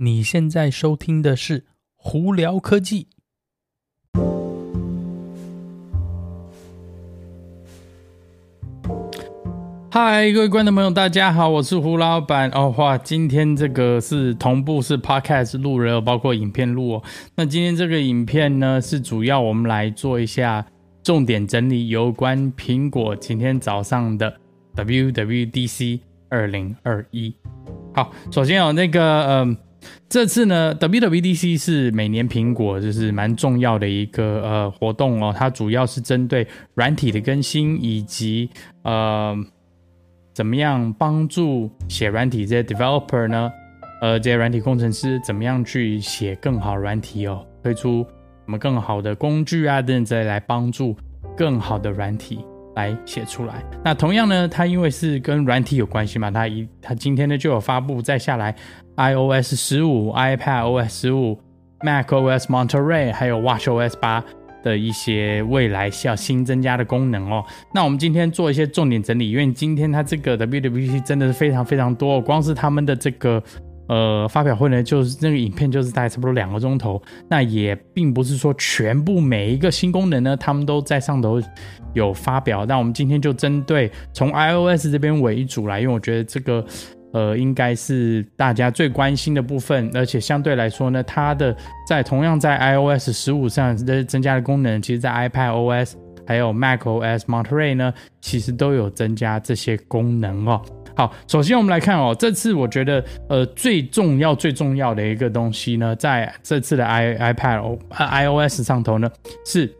你现在收听的是《胡聊科技》。嗨，各位观众朋友，大家好，我是胡老板。哦，哇，今天这个是同步是 Podcast 录了，包括影片录哦。那今天这个影片呢，是主要我们来做一下重点整理，有关苹果今天早上的 WWDC 二零二一。好，首先有那个，嗯、这次呢，WWDC 是每年苹果就是蛮重要的一个呃活动哦，它主要是针对软体的更新以及呃怎么样帮助写软体这些 developer 呢，呃这些软体工程师怎么样去写更好软体哦，推出什么更好的工具啊等等之类来帮助更好的软体来写出来。那同样呢，它因为是跟软体有关系嘛，它一它今天呢就有发布再下来。iOS 十五、iPadOS 十五、macOS Monterey，还有 watchOS 八的一些未来需要新增加的功能哦。那我们今天做一些重点整理，因为今天它这个 WWDC 真的是非常非常多，光是他们的这个呃发表会呢，就是那个影片就是大概差不多两个钟头。那也并不是说全部每一个新功能呢，他们都在上头有发表。那我们今天就针对从 iOS 这边为主来，因为我觉得这个。呃，应该是大家最关心的部分，而且相对来说呢，它的在同样在 iOS 十五上的增加的功能，其实在 iPadOS 还有 macOS Monterey 呢，其实都有增加这些功能哦。好，首先我们来看哦，这次我觉得呃最重要最重要的一个东西呢，在这次的 i iPad、呃、iOS 上头呢是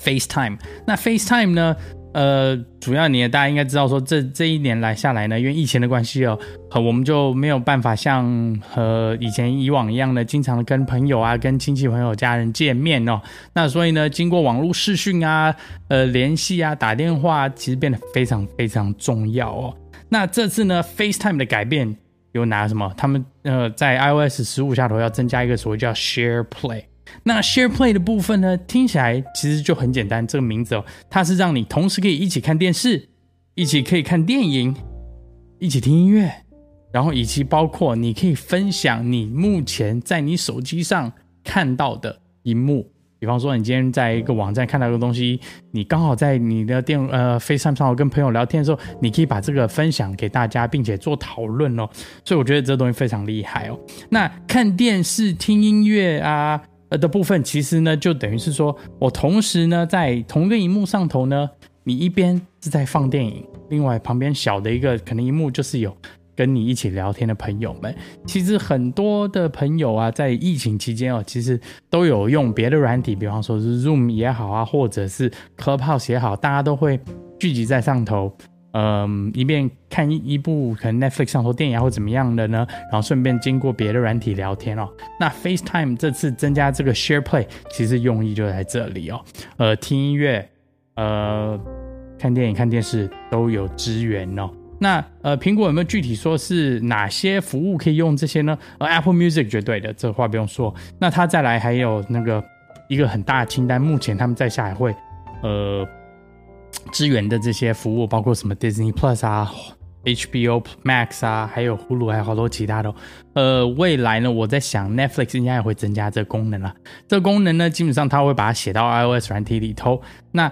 FaceTime。那 FaceTime 呢？呃，主要你大家应该知道说，这这一年来下来呢，因为疫情的关系哦，和我们就没有办法像和以前以往一样的，经常的跟朋友啊、跟亲戚朋友、家人见面哦。那所以呢，经过网络视讯啊、呃联系啊、打电话，其实变得非常非常重要哦。那这次呢，FaceTime 的改变有哪什么？他们呃在 iOS 十五下头要增加一个所谓叫 Share Play。那 Share Play 的部分呢，听起来其实就很简单。这个名字哦，它是让你同时可以一起看电视，一起可以看电影，一起听音乐，然后以及包括你可以分享你目前在你手机上看到的荧幕。比方说，你今天在一个网站看到一个东西，你刚好在你的电呃 FaceTime 上跟朋友聊天的时候，你可以把这个分享给大家，并且做讨论哦。所以我觉得这东西非常厉害哦。那看电视、听音乐啊。呃的部分，其实呢，就等于是说，我同时呢，在同一个荧幕上头呢，你一边是在放电影，另外旁边小的一个可能荧幕就是有跟你一起聊天的朋友们。其实很多的朋友啊，在疫情期间哦，其实都有用别的软体，比方说是 Zoom 也好啊，或者是 Clubhouse 也好，大家都会聚集在上头。嗯，一边看一一部可能 Netflix 上头电影或怎么样的呢，然后顺便经过别的软体聊天哦。那 FaceTime 这次增加这个 Share Play，其实用意就在这里哦。呃，听音乐、呃，看电影、看电视都有支援哦。那呃，苹果有没有具体说是哪些服务可以用这些呢？呃，Apple Music 绝对的，这话不用说。那它再来还有那个一个很大的清单，目前他们在下海会呃。支援的这些服务包括什么 Disney Plus 啊、HBO Max 啊，还有 Hulu，还有好多其他的。呃，未来呢，我在想 Netflix 应该也会增加这个功能了。这个功能呢，基本上它会把它写到 iOS 软体里头。那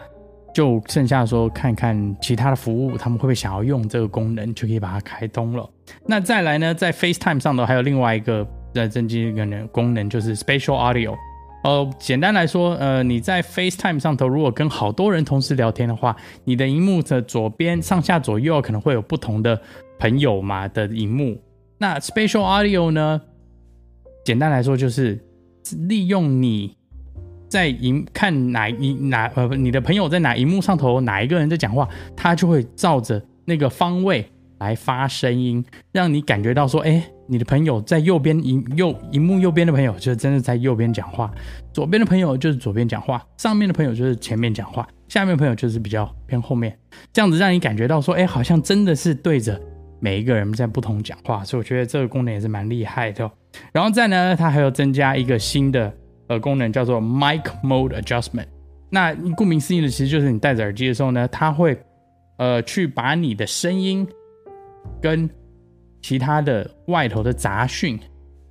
就剩下说看看其他的服务，他们会不会想要用这个功能，就可以把它开通了。那再来呢，在 FaceTime 上头还有另外一个的增加一个功能，就是 Spatial Audio。哦，简单来说，呃，你在 FaceTime 上头，如果跟好多人同时聊天的话，你的荧幕的左边、上下左右可能会有不同的朋友嘛的荧幕。那 Spatial Audio 呢？简单来说就是利用你在荧看哪一哪呃，你的朋友在哪荧幕上头，哪一个人在讲话，他就会照着那个方位来发声音，让你感觉到说，哎。你的朋友在右边荧右荧幕右边的朋友，就真的在右边讲话；左边的朋友就是左边讲话；上面的朋友就是前面讲话；下面的朋友就是比较偏后面。这样子让你感觉到说，哎，好像真的是对着每一个人在不同讲话。所以我觉得这个功能也是蛮厉害的。然后再呢，它还有增加一个新的呃功能，叫做 Mic Mode Adjustment。那顾名思义的，其实就是你戴着耳机的时候呢，它会呃去把你的声音跟其他的外头的杂讯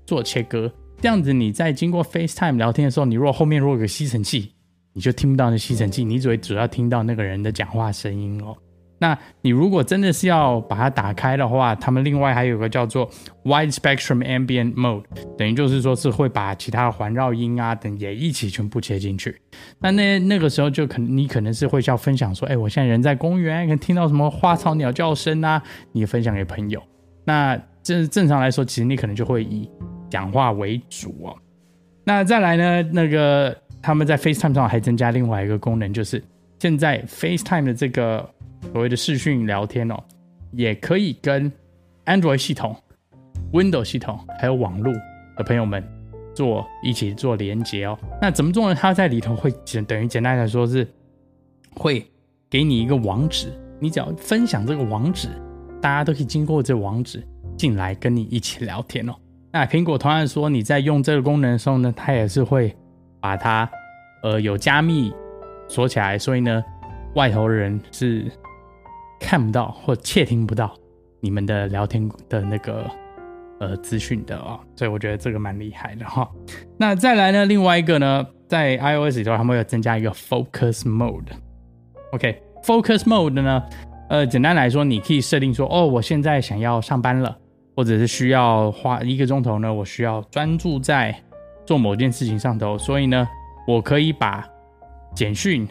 做切割。这样子你在经过 FaceTime 聊天的时候，你如果后面如果有个吸尘器，你就听不到那吸尘器，你只会主要听到那个人的讲话声音哦。那你如果真的是要把它打开的话，他们另外还有个叫做 Wide Spectrum Ambient Mode，等于就是说是会把其他的环绕音啊等也一起全部切进去。那那那个时候就可能你可能是会要分享说，哎，我现在人在公园，可能听到什么花草鸟叫声啊，你分享给朋友。那这正常来说，其实你可能就会以讲话为主哦。那再来呢，那个他们在 FaceTime 上还增加另外一个功能，就是现在 FaceTime 的这个。所谓的视讯聊天哦，也可以跟 Android 系统、Windows 系统还有网络的朋友们做一起做连接哦。那怎么做呢？它在里头会简等于简单来说是会给你一个网址，你只要分享这个网址，大家都可以经过这网址进来跟你一起聊天哦。那苹果同样说你在用这个功能的时候呢，它也是会把它呃有加密锁起来，所以呢外头人是。看不到或窃听不到你们的聊天的那个呃资讯的啊、哦，所以我觉得这个蛮厉害的哈、哦。那再来呢，另外一个呢，在 iOS 里头他们有增加一个 Focus Mode。OK，Focus Mode 呢，呃，简单来说，你可以设定说，哦，我现在想要上班了，或者是需要花一个钟头呢，我需要专注在做某件事情上头，所以呢，我可以把简讯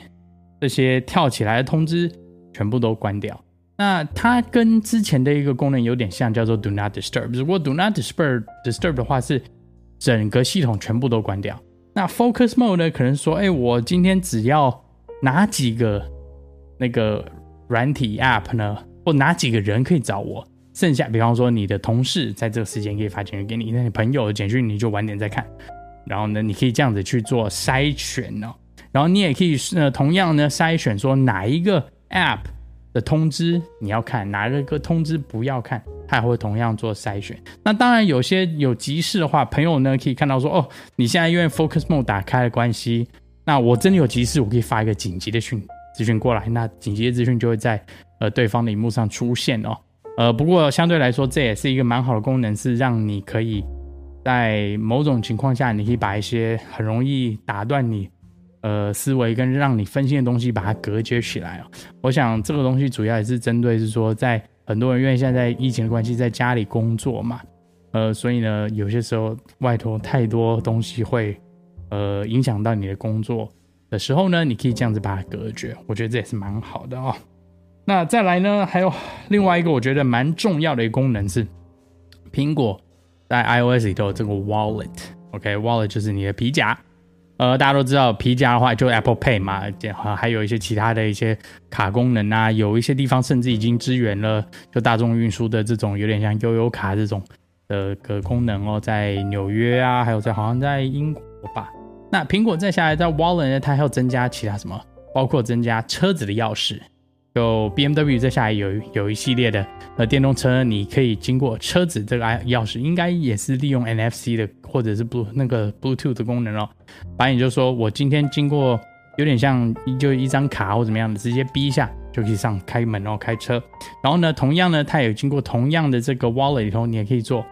这些跳起来的通知。全部都关掉。那它跟之前的一个功能有点像，叫做 Do Not Disturb。如果 Do Not Disturb Disturb 的话，是整个系统全部都关掉。那 Focus Mode 呢，可能说，哎，我今天只要哪几个那个软体 App 呢，或哪几个人可以找我，剩下，比方说你的同事在这个时间可以发简讯给你，那你朋友的简讯你就晚点再看。然后呢，你可以这样子去做筛选哦。然后你也可以呃，同样呢筛选说哪一个。App 的通知你要看，哪一个通知不要看，它也会同样做筛选。那当然有些有急事的话，朋友呢可以看到说，哦，你现在因为 Focus Mode 打开的关系，那我真的有急事，我可以发一个紧急的讯资讯过来，那紧急的资讯就会在呃对方的荧幕上出现哦。呃，不过相对来说，这也是一个蛮好的功能，是让你可以在某种情况下，你可以把一些很容易打断你。呃，思维跟让你分心的东西把它隔绝起来哦。我想这个东西主要也是针对是说，在很多人因为现在疫情的关系，在家里工作嘛，呃，所以呢，有些时候外头太多东西会呃影响到你的工作的时候呢，你可以这样子把它隔绝。我觉得这也是蛮好的哦。那再来呢，还有另外一个我觉得蛮重要的一个功能是，苹果在 iOS 里头这个 Wallet，OK，Wallet 就是你的皮夹。呃，大家都知道皮夹的话，就 Apple Pay 嘛，这还有一些其他的一些卡功能啊，有一些地方甚至已经支援了，就大众运输的这种有点像悠游卡这种的个功能哦，在纽约啊，还有在好像在英国吧。那苹果再下来在 Wallet 呢，它还要增加其他什么，包括增加车子的钥匙。就 BMW 再下来有有一系列的呃电动车，你可以经过车子这个钥匙，应该也是利用 NFC 的或者是 Blue 那个 Bluetooth 的功能哦。反正你就说我今天经过，有点像就一张卡或怎么样的，直接逼一下就可以上开门哦，开车。然后呢，同样呢，它也经过同样的这个 Wallet 里头，你也可以做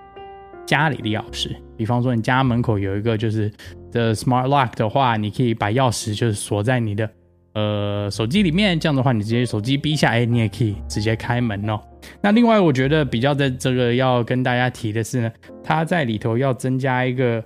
家里的钥匙。比方说你家门口有一个就是的 Smart Lock 的话，你可以把钥匙就是锁在你的。呃，手机里面这样的话，你直接手机逼下，哎，你也可以直接开门哦。那另外，我觉得比较的这个要跟大家提的是呢，它在里头要增加一个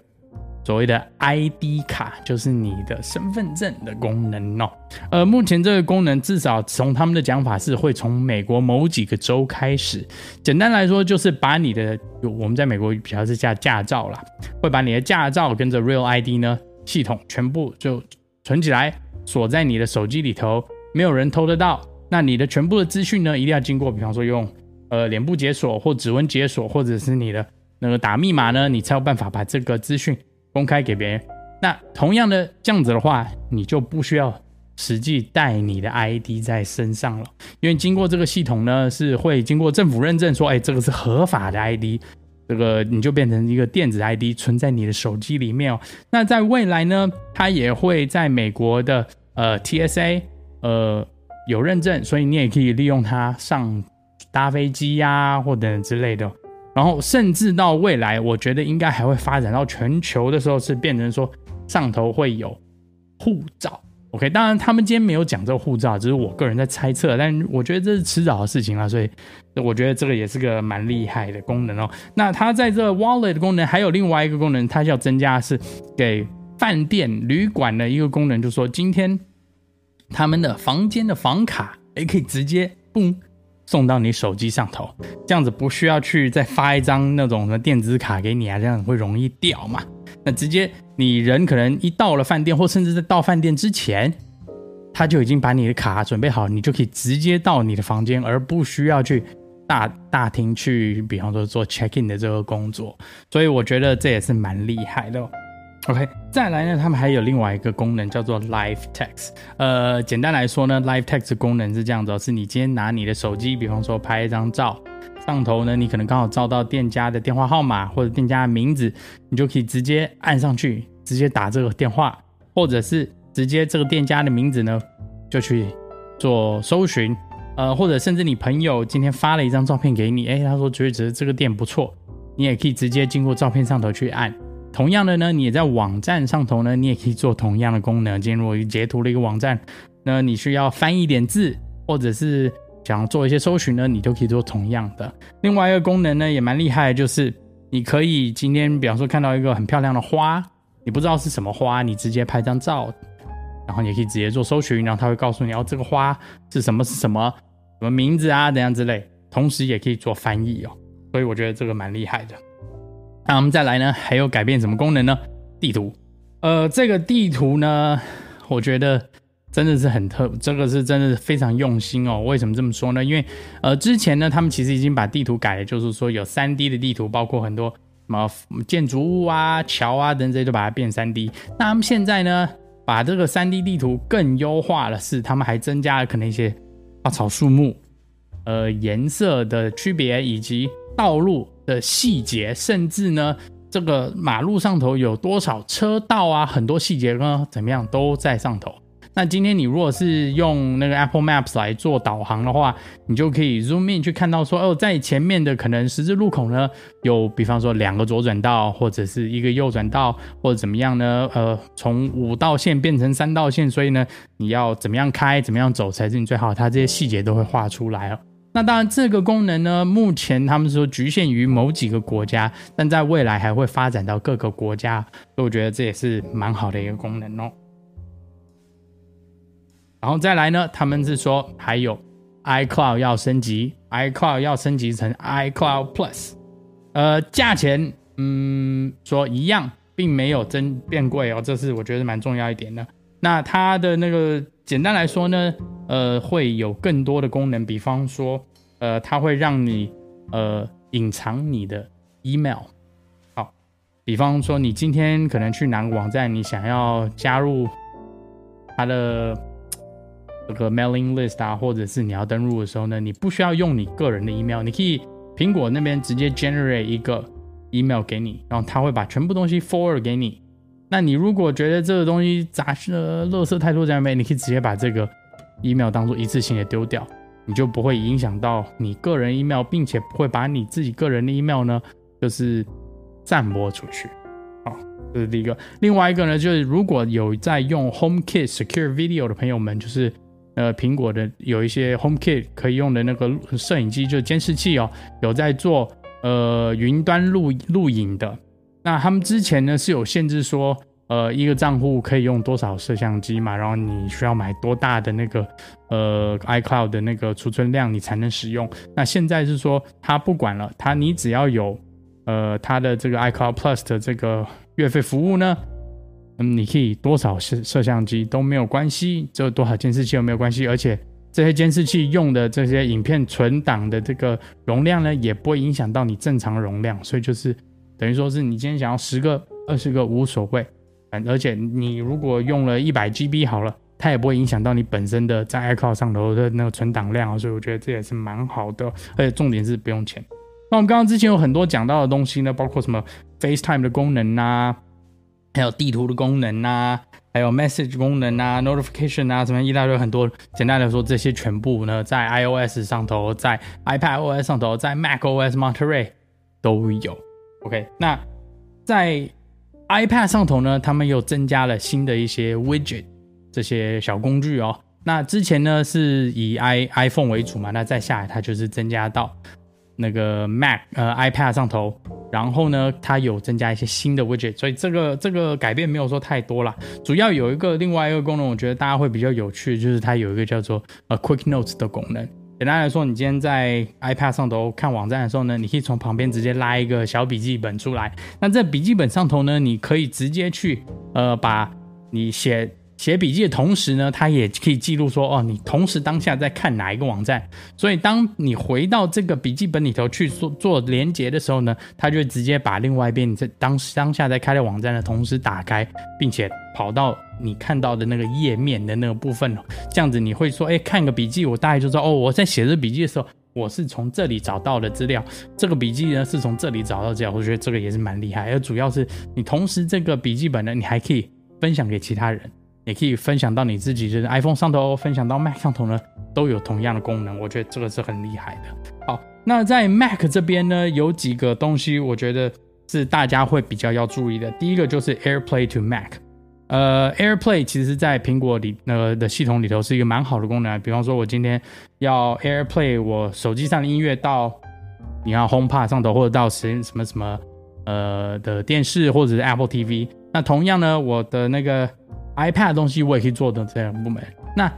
所谓的 ID 卡，就是你的身份证的功能哦。呃，目前这个功能至少从他们的讲法是会从美国某几个州开始。简单来说，就是把你的我们在美国比较是驾驾照啦，会把你的驾照跟着 Real ID 呢系统全部就存起来。锁在你的手机里头，没有人偷得到。那你的全部的资讯呢，一定要经过，比方说用呃脸部解锁或指纹解锁，或者是你的那个打密码呢，你才有办法把这个资讯公开给别人。那同样的这样子的话，你就不需要实际带你的 ID 在身上了，因为经过这个系统呢，是会经过政府认证，说，哎，这个是合法的 ID。这个你就变成一个电子 ID 存在你的手机里面哦。那在未来呢，它也会在美国的呃 TSA 呃有认证，所以你也可以利用它上搭飞机呀、啊、或者之类的。然后甚至到未来，我觉得应该还会发展到全球的时候，是变成说上头会有护照。OK，当然他们今天没有讲这个护照，只是我个人在猜测，但我觉得这是迟早的事情了，所以我觉得这个也是个蛮厉害的功能哦。那它在这 Wallet 的功能还有另外一个功能，它要增加是给饭店旅馆的一个功能，就是说今天他们的房间的房卡也可以直接嘣送到你手机上头，这样子不需要去再发一张那种什么电子卡给你啊，这样会容易掉嘛。那直接你人可能一到了饭店，或甚至在到饭店之前，他就已经把你的卡准备好，你就可以直接到你的房间，而不需要去大大厅去，比方说做 check in 的这个工作。所以我觉得这也是蛮厉害的。OK，再来呢，他们还有另外一个功能叫做 Live Text。呃，简单来说呢，Live Text 功能是这样子，是你今天拿你的手机，比方说拍一张照。上头呢，你可能刚好照到店家的电话号码或者店家的名字，你就可以直接按上去，直接打这个电话，或者是直接这个店家的名字呢，就去做搜寻，呃，或者甚至你朋友今天发了一张照片给你，哎，他说觉得这个店不错，你也可以直接经过照片上头去按。同样的呢，你也在网站上头呢，你也可以做同样的功能。今天如果截图了一个网站，那你需要翻译点字，或者是。想做一些搜寻呢，你都可以做同样的。另外一个功能呢，也蛮厉害，就是你可以今天，比方说看到一个很漂亮的花，你不知道是什么花，你直接拍张照，然后你可以直接做搜寻，然后它会告诉你，哦，这个花是什么是什么，什么名字啊，怎样之类。同时也可以做翻译哦，所以我觉得这个蛮厉害的。那我们再来呢，还有改变什么功能呢？地图，呃，这个地图呢，我觉得。真的是很特，这个是真的是非常用心哦。为什么这么说呢？因为呃，之前呢，他们其实已经把地图改了，就是说有 3D 的地图，包括很多什么建筑物啊、桥啊等等，就把它变 3D。那他们现在呢，把这个 3D 地图更优化了，是他们还增加了可能一些花草树木、呃颜色的区别，以及道路的细节，甚至呢，这个马路上头有多少车道啊，很多细节呢，怎么样都在上头。那今天你如果是用那个 Apple Maps 来做导航的话，你就可以 zoom in 去看到说，哦，在前面的可能十字路口呢，有比方说两个左转道，或者是一个右转道，或者怎么样呢？呃，从五道线变成三道线，所以呢，你要怎么样开，怎么样走才是你最好。它这些细节都会画出来哦。那当然，这个功能呢，目前他们说局限于某几个国家，但在未来还会发展到各个国家，所以我觉得这也是蛮好的一个功能哦。然后再来呢，他们是说还有 iCloud 要升级，iCloud 要升级成 iCloud Plus，呃，价钱嗯说一样，并没有增变贵哦，这是我觉得蛮重要一点的。那它的那个简单来说呢，呃，会有更多的功能，比方说，呃，它会让你呃隐藏你的 email，好，比方说你今天可能去哪个网站，你想要加入它的。这个 mailing list 啊，或者是你要登录的时候呢，你不需要用你个人的 email，你可以苹果那边直接 generate 一个 email 给你，然后他会把全部东西 forward 给你。那你如果觉得这个东西杂呃垃圾太多在那边，你可以直接把这个 email 当做一次性的丢掉，你就不会影响到你个人 email，并且不会把你自己个人的 email 呢就是散播出去。好，这是第一个。另外一个呢，就是如果有在用 HomeKit Secure Video 的朋友们，就是。呃，苹果的有一些 HomeKit 可以用的那个摄影机，就是监视器哦，有在做呃云端录录影的。那他们之前呢是有限制说，呃，一个账户可以用多少摄像机嘛，然后你需要买多大的那个呃 iCloud 的那个储存量，你才能使用。那现在是说它不管了，它你只要有呃它的这个 iCloud Plus 的这个月费服务呢。嗯，你可以多少摄摄像机都没有关系，只有多少监视器都没有关系，而且这些监视器用的这些影片存档的这个容量呢，也不会影响到你正常容量，所以就是等于说是你今天想要十个、二十个无所谓，而且你如果用了一百 GB 好了，它也不会影响到你本身的在 iCloud 上头的那个存档量，所以我觉得这也是蛮好的，而且重点是不用钱。那我们刚刚之前有很多讲到的东西呢，包括什么 FaceTime 的功能啊。还有地图的功能啊，还有 message 功能啊，notification 啊，什么一大堆很多。简单来说，这些全部呢，在 iOS 上头，在 iPadOS 上头，在 macOS Monterey 都有。OK，那在 iPad 上头呢，他们又增加了新的一些 widget 这些小工具哦。那之前呢是以 i iPhone 为主嘛，那再下来它就是增加到那个 Mac 呃 iPad 上头，然后呢它有增加一些新的 widget，所以这个这个改变没有说太多啦。主要有一个另外一个功能，我觉得大家会比较有趣，就是它有一个叫做呃 Quick Notes 的功能。简单来说，你今天在 iPad 上头看网站的时候呢，你可以从旁边直接拉一个小笔记本出来。那在笔记本上头呢，你可以直接去呃把你写。写笔记的同时呢，它也可以记录说，哦，你同时当下在看哪一个网站。所以，当你回到这个笔记本里头去做做连接的时候呢，它就直接把另外一边你在当当下在开的网站的同时打开，并且跑到你看到的那个页面的那个部分。这样子你会说，哎，看个笔记，我大概就知道，哦，我在写这笔记的时候，我是从这里找到的资料。这个笔记呢是从这里找到资料，我觉得这个也是蛮厉害。而主要是你同时这个笔记本呢，你还可以分享给其他人。也可以分享到你自己，就是 iPhone 上头，分享到 Mac 上头呢，都有同样的功能。我觉得这个是很厉害的。好，那在 Mac 这边呢，有几个东西，我觉得是大家会比较要注意的。第一个就是 AirPlay to Mac。呃，AirPlay 其实在苹果里呃的系统里头是一个蛮好的功能。比方说，我今天要 AirPlay 我手机上的音乐到你要 HomePod 上头，或者到什什么什么呃的电视，或者是 Apple TV。那同样呢，我的那个 iPad 的东西我也可以做的这样部门。那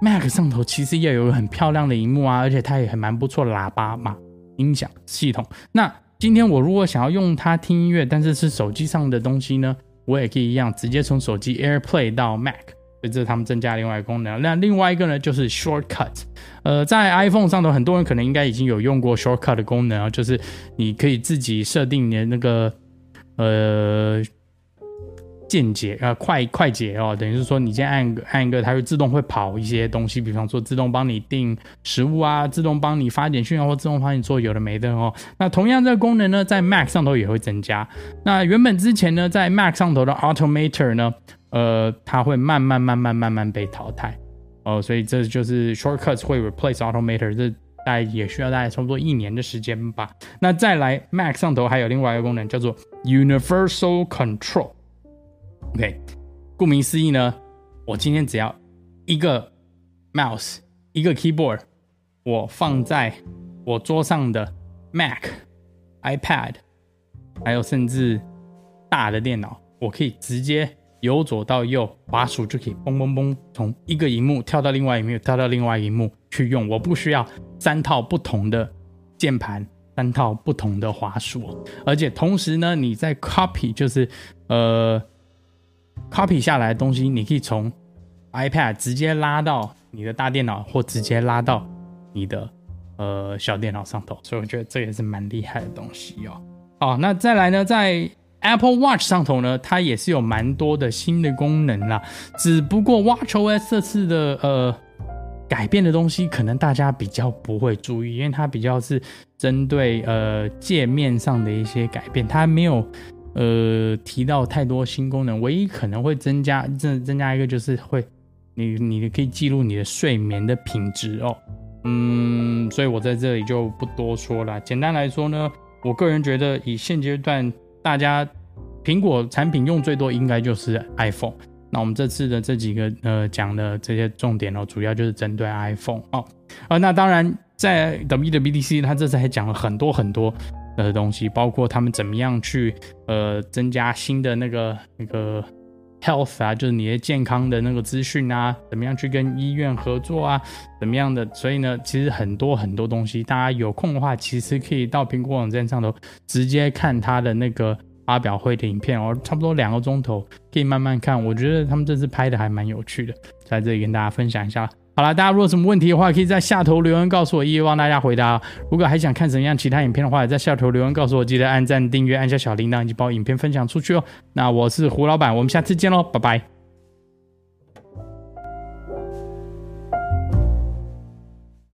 Mac 上头其实也有很漂亮的荧幕啊，而且它也很蛮不错的喇叭嘛，音响系统。那今天我如果想要用它听音乐，但是是手机上的东西呢，我也可以一样直接从手机 AirPlay 到 Mac，所以这是他们增加另外一个功能。那另外一个呢，就是 Shortcut。呃，在 iPhone 上头，很多人可能应该已经有用过 Shortcut 的功能啊，就是你可以自己设定你的那个呃。键解呃快快捷哦，等于是说你先按个按一个，它会自动会跑一些东西，比方说自动帮你订食物啊，自动帮你发简讯啊，或自动帮你做有的没的哦。那同样这个功能呢，在 Mac 上头也会增加。那原本之前呢，在 Mac 上头的 Automator 呢，呃，它会慢慢慢慢慢慢被淘汰哦，所以这就是 Shortcuts 会 replace Automator，这大概也需要大概差不多一年的时间吧。那再来 Mac 上头还有另外一个功能叫做 Universal Control。OK，顾名思义呢，我今天只要一个 mouse，一个 keyboard，我放在我桌上的 Mac、iPad，还有甚至大的电脑，我可以直接由左到右滑鼠就可以嘣嘣嘣，从一个荧幕跳到另外一幕，跳到另外一幕去用，我不需要三套不同的键盘，三套不同的滑鼠，而且同时呢，你在 copy 就是呃。Copy 下来的东西，你可以从 iPad 直接拉到你的大电脑，或直接拉到你的呃小电脑上头，所以我觉得这也是蛮厉害的东西哦。好，那再来呢，在 Apple Watch 上头呢，它也是有蛮多的新的功能啦。只不过 WatchOS 这次的呃改变的东西，可能大家比较不会注意，因为它比较是针对呃界面上的一些改变，它没有。呃，提到太多新功能，唯一可能会增加，增增加一个就是会，你你可以记录你的睡眠的品质哦。嗯，所以我在这里就不多说了。简单来说呢，我个人觉得以现阶段大家苹果产品用最多应该就是 iPhone。那我们这次的这几个呃讲的这些重点哦，主要就是针对 iPhone 哦。啊，那当然在 WWDC 它这次还讲了很多很多。的东西，包括他们怎么样去呃增加新的那个那个 health 啊，就是你的健康的那个资讯啊，怎么样去跟医院合作啊，怎么样的？所以呢，其实很多很多东西，大家有空的话，其实可以到苹果网站上头直接看他的那个发表会的影片哦，差不多两个钟头，可以慢慢看。我觉得他们这次拍的还蛮有趣的，在这里跟大家分享一下。好了，大家如果有什么问题的话，可以在下头留言告诉我，一一帮大家回答。如果还想看什么样其他影片的话，在下头留言告诉我，记得按赞、订阅、按下小铃铛，以及把我影片分享出去哦。那我是胡老板，我们下次见喽，拜拜。